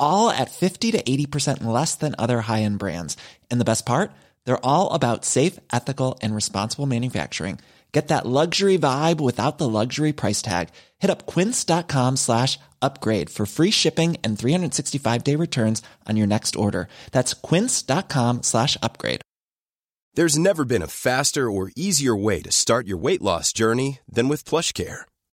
all at 50 to 80% less than other high end brands. And the best part? They're all about safe, ethical, and responsible manufacturing. Get that luxury vibe without the luxury price tag. Hit up quince.com slash upgrade for free shipping and 365 day returns on your next order. That's quince.com slash upgrade. There's never been a faster or easier way to start your weight loss journey than with PlushCare.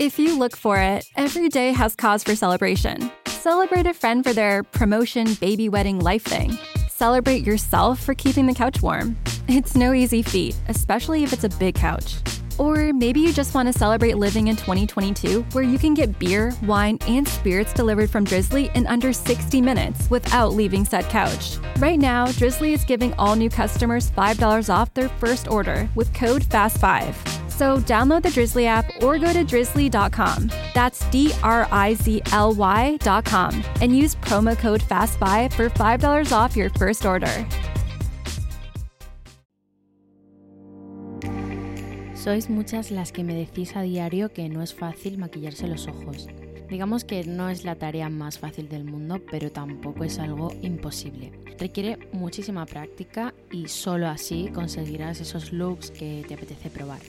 If you look for it, every day has cause for celebration. Celebrate a friend for their promotion, baby wedding, life thing. Celebrate yourself for keeping the couch warm. It's no easy feat, especially if it's a big couch. Or maybe you just want to celebrate living in 2022 where you can get beer, wine, and spirits delivered from Drizzly in under 60 minutes without leaving said couch. Right now, Drizzly is giving all new customers $5 off their first order with code FAST5. So download the Drizzly app or go to drizzly.com. That's D R I Z L Y.com and use promo code FAST5 for $5 off your first order. Sois muchas las que me decís a diario que no es fácil maquillarse los ojos. Digamos que no es la tarea más fácil del mundo, pero tampoco es algo imposible. Requiere muchísima práctica y solo así conseguirás esos looks que te apetece probar.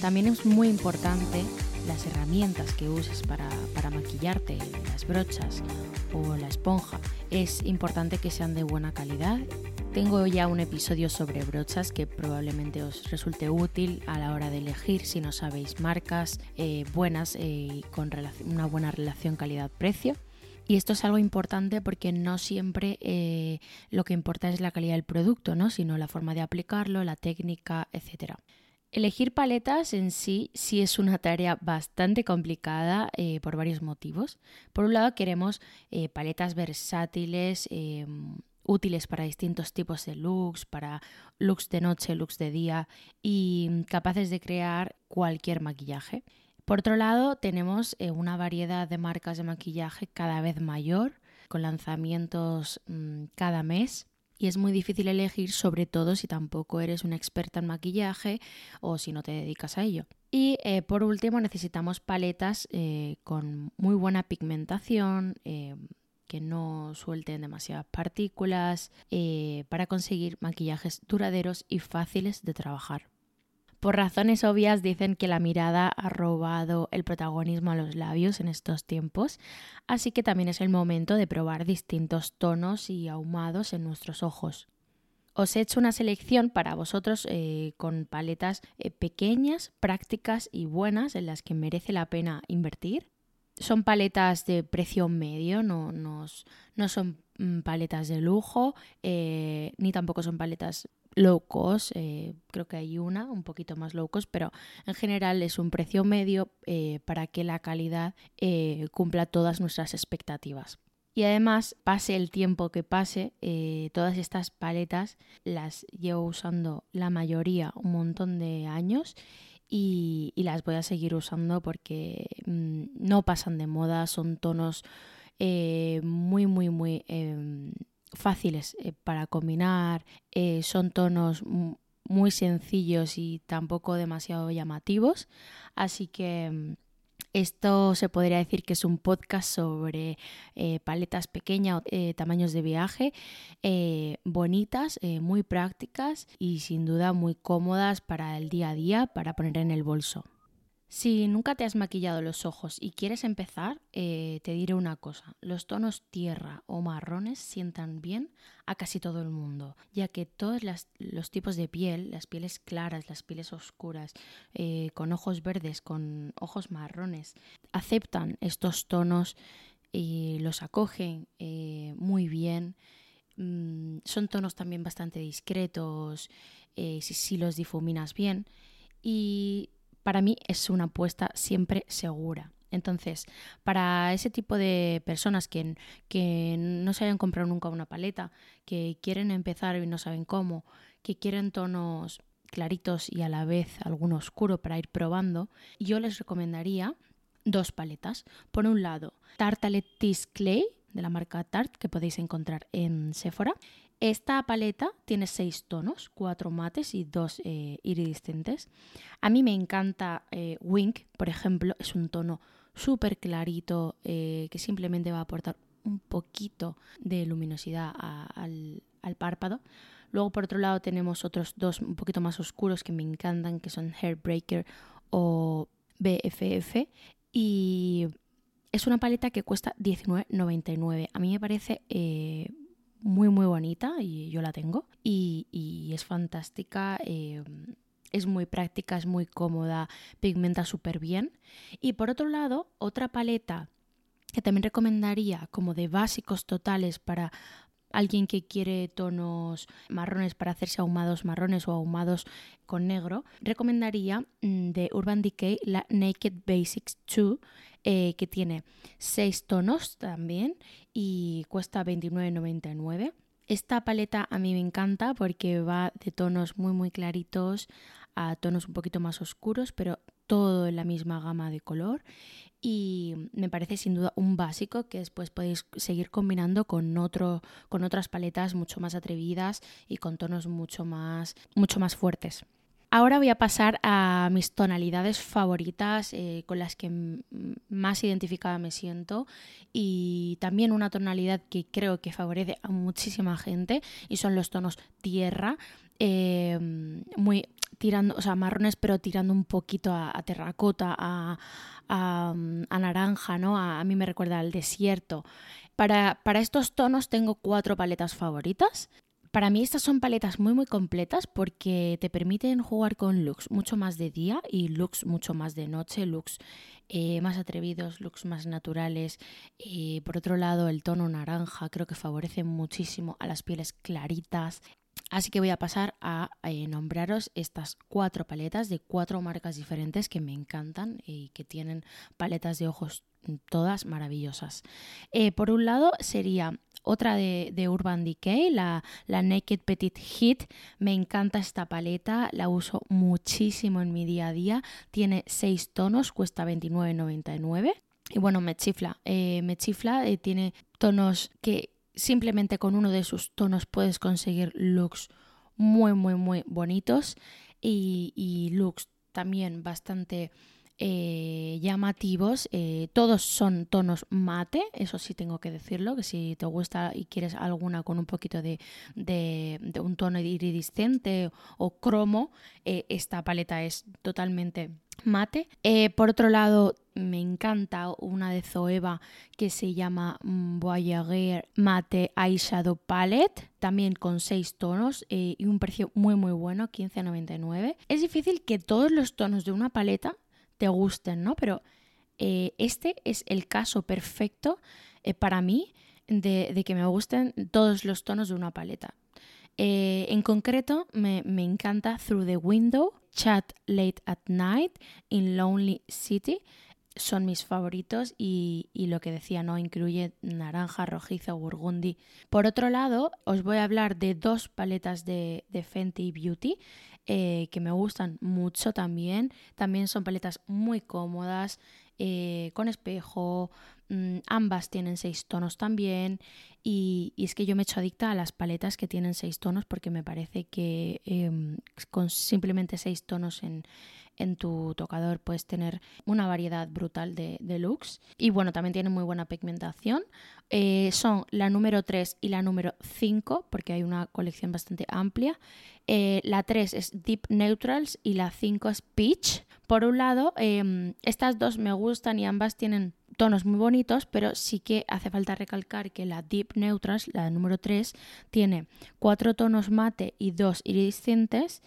También es muy importante las herramientas que uses para, maquillarte, las brochas o la esponja. Es importante que sean de buena calidad. Tengo ya un episodio sobre brochas que probablemente os resulte útil a la hora de elegir si no sabéis marcas eh, buenas eh, con una buena relación calidad-precio. Y esto es algo importante porque no siempre eh, lo que importa es la calidad del producto, ¿no? sino la forma de aplicarlo, la técnica, etcétera. Elegir paletas en sí sí es una tarea bastante complicada eh, por varios motivos. Por un lado queremos eh, paletas versátiles, eh, útiles para distintos tipos de looks, para looks de noche, looks de día y capaces de crear cualquier maquillaje. Por otro lado tenemos una variedad de marcas de maquillaje cada vez mayor, con lanzamientos mm, cada mes y es muy difícil elegir, sobre todo si tampoco eres una experta en maquillaje o si no te dedicas a ello. Y eh, por último necesitamos paletas eh, con muy buena pigmentación, eh, que no suelten demasiadas partículas, para conseguir maquillajes duraderos y fáciles de trabajar. Por razones obvias dicen que la mirada ha robado el protagonismo a los labios en estos tiempos, así que también es el momento de probar distintos tonos y ahumados en nuestros ojos. Os he hecho una selección para vosotros eh, con paletas eh, pequeñas, prácticas y buenas en las que merece la pena invertir. Son paletas de precio medio, no, no, son mm, paletas de lujo, eh, ni tampoco son paletas low cost, eh, creo que hay una un poquito más low cost, pero en general es un precio medio eh, para que la calidad eh, cumpla todas nuestras expectativas. Y además, pase el tiempo que pase, todas estas paletas las llevo usando la mayoría un montón de años y, las voy a seguir usando porque mm, no pasan de moda, son tonos muy, muy, muy em, fáciles eh, para combinar, eh, son tonos muy sencillos y tampoco demasiado llamativos, así que mm, esto se podría decir que es un podcast sobre eh, paletas pequeñas, tamaños de viaje, bonitas, muy prácticas y sin duda muy cómodas para el día a día, para poner en el bolso. Si nunca te has maquillado los ojos y quieres empezar, eh, te diré una cosa. Los tonos tierra o marrones sientan bien a casi todo el mundo, ya que todos los tipos de piel, las pieles claras, las pieles oscuras, eh, con ojos verdes, con ojos marrones, aceptan estos tonos y los acogen eh, muy bien. Mm, son tonos también bastante discretos si, si los difuminas bien. Y para mí es una apuesta siempre segura. Entonces, para ese tipo de personas que, que no se hayan comprado nunca una paleta, que quieren empezar y no saben cómo, que quieren tonos claritos y a la vez algún oscuro para ir probando, yo les recomendaría dos paletas. Por un lado, Tartalettes Clay de la marca Tarte que podéis encontrar en Sephora esta paleta tiene seis tonos, cuatro mates y dos eh, iridiscentes. A mí me encanta eh, Wink, por ejemplo, es un tono súper clarito eh, que simplemente va a aportar un poquito de luminosidad al, párpado. Luego, por otro lado, tenemos otros dos un poquito más oscuros que me encantan, que son Hairbreaker o BFF. Y es una paleta que cuesta $19.99. A mí me parece muy muy bonita y yo la tengo y, es fantástica. Eh, es muy práctica, es muy cómoda, pigmenta súper bien. Y por otro lado, otra paleta que también recomendaría como de básicos totales para alguien que quiere tonos marrones para hacerse ahumados marrones o ahumados con negro, recomendaría mm, de Urban Decay la Naked Basics 2 eh, que tiene 6 tonos también y cuesta 29,99. Esta paleta a mí me encanta porque va de tonos muy muy claritos a tonos un poquito más oscuros, pero todo en la misma gama de color y me parece sin duda un básico que después podéis seguir combinando con otro con otras paletas mucho más atrevidas y con tonos mucho más mucho más fuertes. Ahora voy a pasar a mis tonalidades favoritas eh, con las que más identificada me siento y también una tonalidad que creo que favorece a muchísima gente y son los tonos tierra, em, muy tirando, o sea, marrones pero tirando un poquito a, terracota, a, naranja, ¿no? A, mí me recuerda al desierto. Para, para estos tonos tengo cuatro paletas favoritas. Para mí estas son paletas muy muy completas porque te permiten jugar con looks mucho más de día y looks mucho más de noche, looks eh, más atrevidos, looks más naturales. Y por otro lado el tono naranja creo que favorece muchísimo a las pieles claritas. Así que voy a pasar a eh, nombraros estas cuatro paletas de cuatro marcas diferentes que me encantan y que tienen paletas de ojos todas maravillosas. Eh, por un lado sería otra de, Urban Decay, la, Naked Petit Hit. Me encanta esta paleta, la uso muchísimo en mi día a día. Tiene 6 tonos, cuesta 29,99. Y bueno, me chifla, eh, me chifla, eh, tiene tonos que simplemente con uno de sus tonos puedes conseguir looks muy, muy, muy bonitos y, y looks también bastante eh, llamativos. Eh, todos son tonos mate, eso sí tengo que decirlo, que si te gusta y quieres alguna con un poquito de, un tono iridiscente o cromo, eh, esta paleta es totalmente mate. por otro lado, me encanta una de Zoeva que se llama Voyager Mate Eyeshadow Palette, también con 6 tonos y un precio muy muy bueno, 15,99. Es difícil que todos los tonos de una paleta te gusten, ¿no? Pero eh, este es el caso perfecto eh, para mí de, que me gusten todos los tonos de una paleta. Eh, en concreto, me, encanta Through the Window, Chat Late at Night, In Lonely City. Son mis favoritos y, lo que decía, ¿no? Incluye naranja, rojizo, burgundy. Por otro lado, os voy a hablar de dos paletas de, de Fenty Beauty. Eh, que me gustan mucho también. También son paletas muy cómodas, eh, con espejo. Mm, ambas tienen seis tonos también. Y, es que yo me he hecho adicta a las paletas que tienen seis tonos porque me parece que em, con simplemente seis tonos en, en tu tocador puedes tener una variedad brutal de, looks. Y bueno, también tienen muy buena pigmentación. Eh, son la número 3 y la número 5, porque hay una colección bastante amplia. Eh, la 3 es Deep Neutrals y la 5 es Peach. Por un lado, em, estas dos me gustan y ambas tienen tonos muy bonitos, pero sí que hace falta recalcar que la Deep Neutrals, la número 3, tiene cuatro tonos mate y dos iridiscentes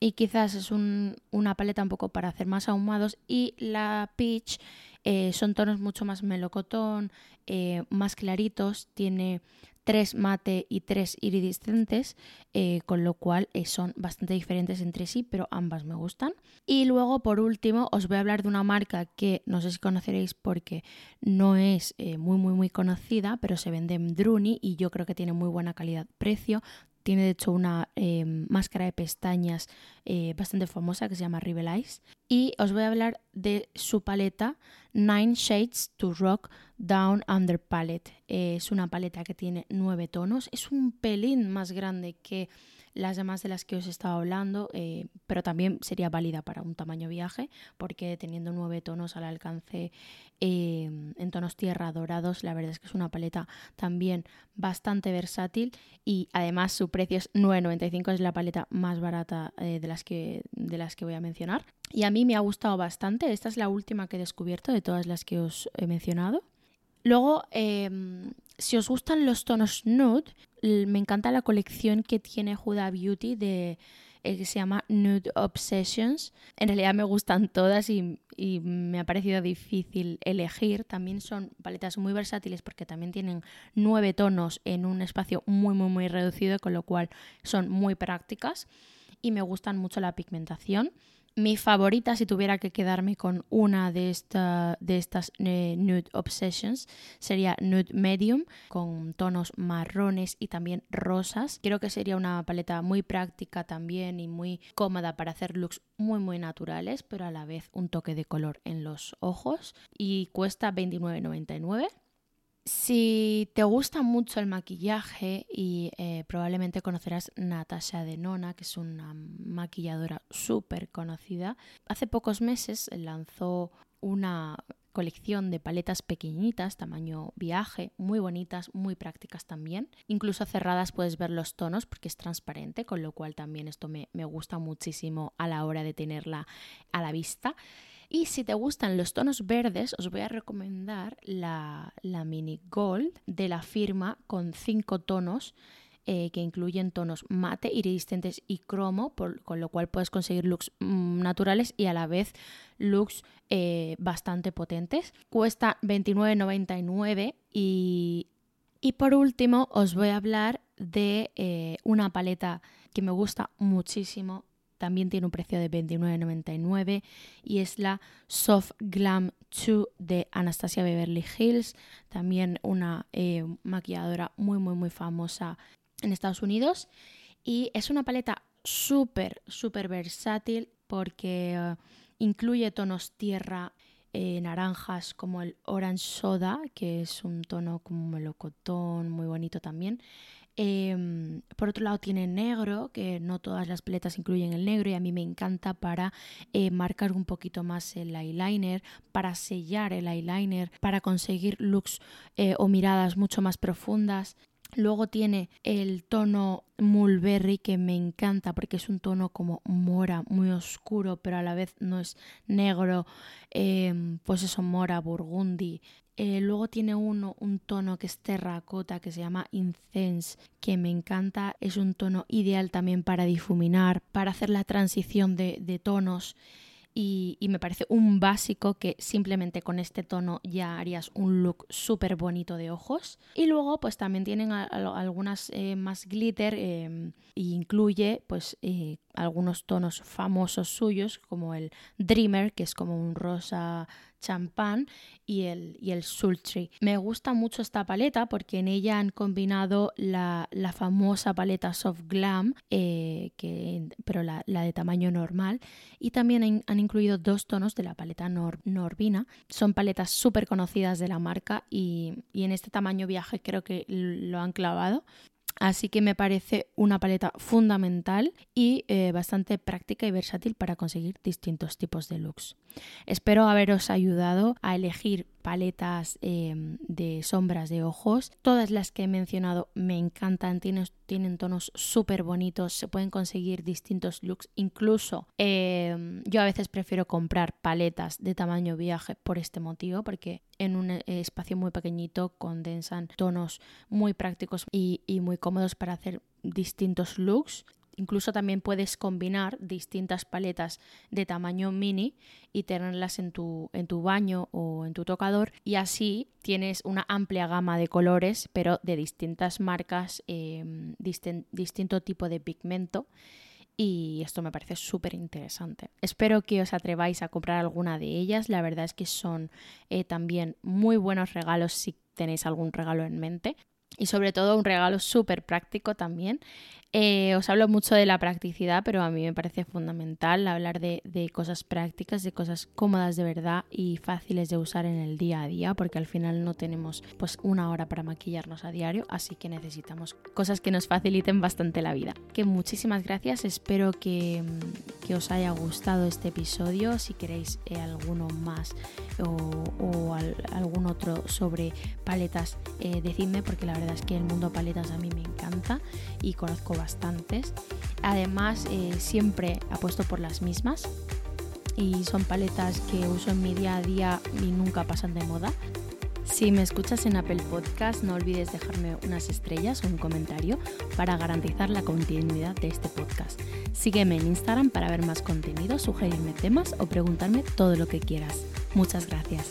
y quizás es una paleta un poco para hacer más ahumados y la Peach eh, son tonos mucho más melocotón, eh, más claritos, tiene tres mate y tres iridiscentes, eh, con lo cual son bastante diferentes entre sí, pero ambas me gustan. Y luego, por último, os voy a hablar de una marca que no sé si conoceréis porque no es muy, muy, muy conocida, pero se vende en Druni y yo creo que tiene muy buena calidad-precio. Tiene de hecho una máscara de pestañas bastante famosa que se llama Rivelize. Y os voy a hablar de su paleta Nine Shades to Rock Down Under Palette. Es una paleta que tiene nueve tonos. Es un pelín más grande que las demás de las que os he estado hablando, eh, pero también sería válida para un tamaño viaje, porque teniendo nueve tonos al alcance eh, en tonos tierra dorados, la verdad es que es una paleta también bastante versátil y además su precio es 9,95, es la paleta más barata eh, de, las que, de las que voy a mencionar. Y a mí me ha gustado bastante, esta es la última que he descubierto de todas las que os he mencionado. Luego, em, si os gustan los tonos nude, me encanta la colección que tiene Huda Beauty de eh, que se llama Nude Obsessions. En realidad me gustan todas y, y, me ha parecido difícil elegir. También son paletas muy versátiles porque también tienen nueve tonos en un espacio muy muy muy reducido, con lo cual son muy prácticas y me gustan mucho la pigmentación. Mi favorita, si tuviera que quedarme con una de, de estas eh, Nude Obsessions, sería Nude Medium, con tonos marrones y también rosas. Creo que sería una paleta muy práctica también y muy cómoda para hacer looks muy muy naturales, pero a la vez un toque de color en los ojos. Y cuesta $29.99. Si te gusta mucho el maquillaje y eh, probablemente conocerás Natasha Denona, que es una maquilladora súper conocida, hace pocos meses lanzó una colección de paletas pequeñitas, tamaño viaje, muy bonitas, muy prácticas también. Incluso cerradas puedes ver los tonos porque es transparente, con lo cual también esto me, me gusta muchísimo a la hora de tenerla a la vista. Y si te gustan los tonos verdes, os voy a recomendar la, Mini Gold de la firma con cinco tonos. Eh, que incluyen tonos mate, iridiscentes y cromo, con lo cual puedes conseguir looks mm, naturales y a la vez looks eh, bastante potentes. Cuesta 29,99 y, y por último os voy a hablar de eh, una paleta que me gusta muchísimo también tiene un precio de 29,99 y es la Soft Glam 2 de Anastasia Beverly Hills, también una eh, maquilladora muy muy muy famosa en Estados Unidos. Y es una paleta súper súper versátil porque eh, incluye tonos tierra, eh, naranjas como el orange soda, que es un tono como melocotón muy bonito también. Em, por otro lado tiene negro, que no todas las paletas incluyen el negro y a mí me encanta para eh, marcar un poquito más el eyeliner, para sellar el eyeliner, para conseguir looks eh, o miradas mucho más profundas. Luego tiene el tono mulberry que me encanta porque es un tono como mora, muy oscuro, pero a la vez no es negro, em, pues eso, mora, burgundy. Eh, luego tiene uno, un tono que es terracota, que se llama Incense, que me encanta. Es un tono ideal también para difuminar, para hacer la transición de, de tonos y, me parece un básico que simplemente con este tono ya harías un look súper bonito de ojos. Y luego pues también tienen algunas eh, más glitter e incluye pues eh, algunos tonos famosos suyos como el Dreamer que es como un rosa champán y el, y el sultry. Me gusta mucho esta paleta porque en ella han combinado la, famosa paleta Soft Glam, eh, que, pero la, de tamaño normal, y también han, incluido dos tonos de la paleta Norvina. Son paletas súper conocidas de la marca y, y en este tamaño viaje creo que lo han clavado. Así que me parece una paleta fundamental y eh, bastante práctica y versátil para conseguir distintos tipos de looks. Espero haberos ayudado a elegir paletas em, de sombras de ojos. Todas las que he mencionado me encantan, tienen, tonos súper bonitos, se pueden conseguir distintos looks. Incluso em, yo a veces prefiero comprar paletas de tamaño viaje por este motivo, porque en un eh, espacio muy pequeñito condensan tonos muy prácticos y, y muy cómodos para hacer distintos looks Incluso también puedes combinar distintas paletas de tamaño mini y tenerlas en tu, en tu baño o en tu tocador y así tienes una amplia gama de colores pero de distintas marcas, em, distinto tipo de pigmento y esto me parece súper interesante. Espero que os atreváis a comprar alguna de ellas. La verdad es que son eh, también muy buenos regalos si tenéis algún regalo en mente y sobre todo un regalo súper práctico también. Eh, os hablo mucho de la practicidad, pero a mí me parece fundamental hablar de, cosas prácticas, de cosas cómodas de verdad y fáciles de usar en el día a día, porque al final no tenemos pues una hora para maquillarnos a diario, así que necesitamos cosas que nos faciliten bastante la vida. Que muchísimas gracias, espero que, os haya gustado este episodio. Si queréis eh, alguno más o, algún otro sobre paletas, eh, decidme, porque la verdad es que el mundo paletas a mí me encanta y conozco bastantes. Además, eh, siempre apuesto por las mismas y son paletas que uso en mi día a día y nunca pasan de moda. Si me escuchas en Apple Podcast, no olvides dejarme unas estrellas o un comentario para garantizar la continuidad de este podcast. Sígueme en Instagram para ver más contenido, sugerirme temas o preguntarme todo lo que quieras. Muchas gracias.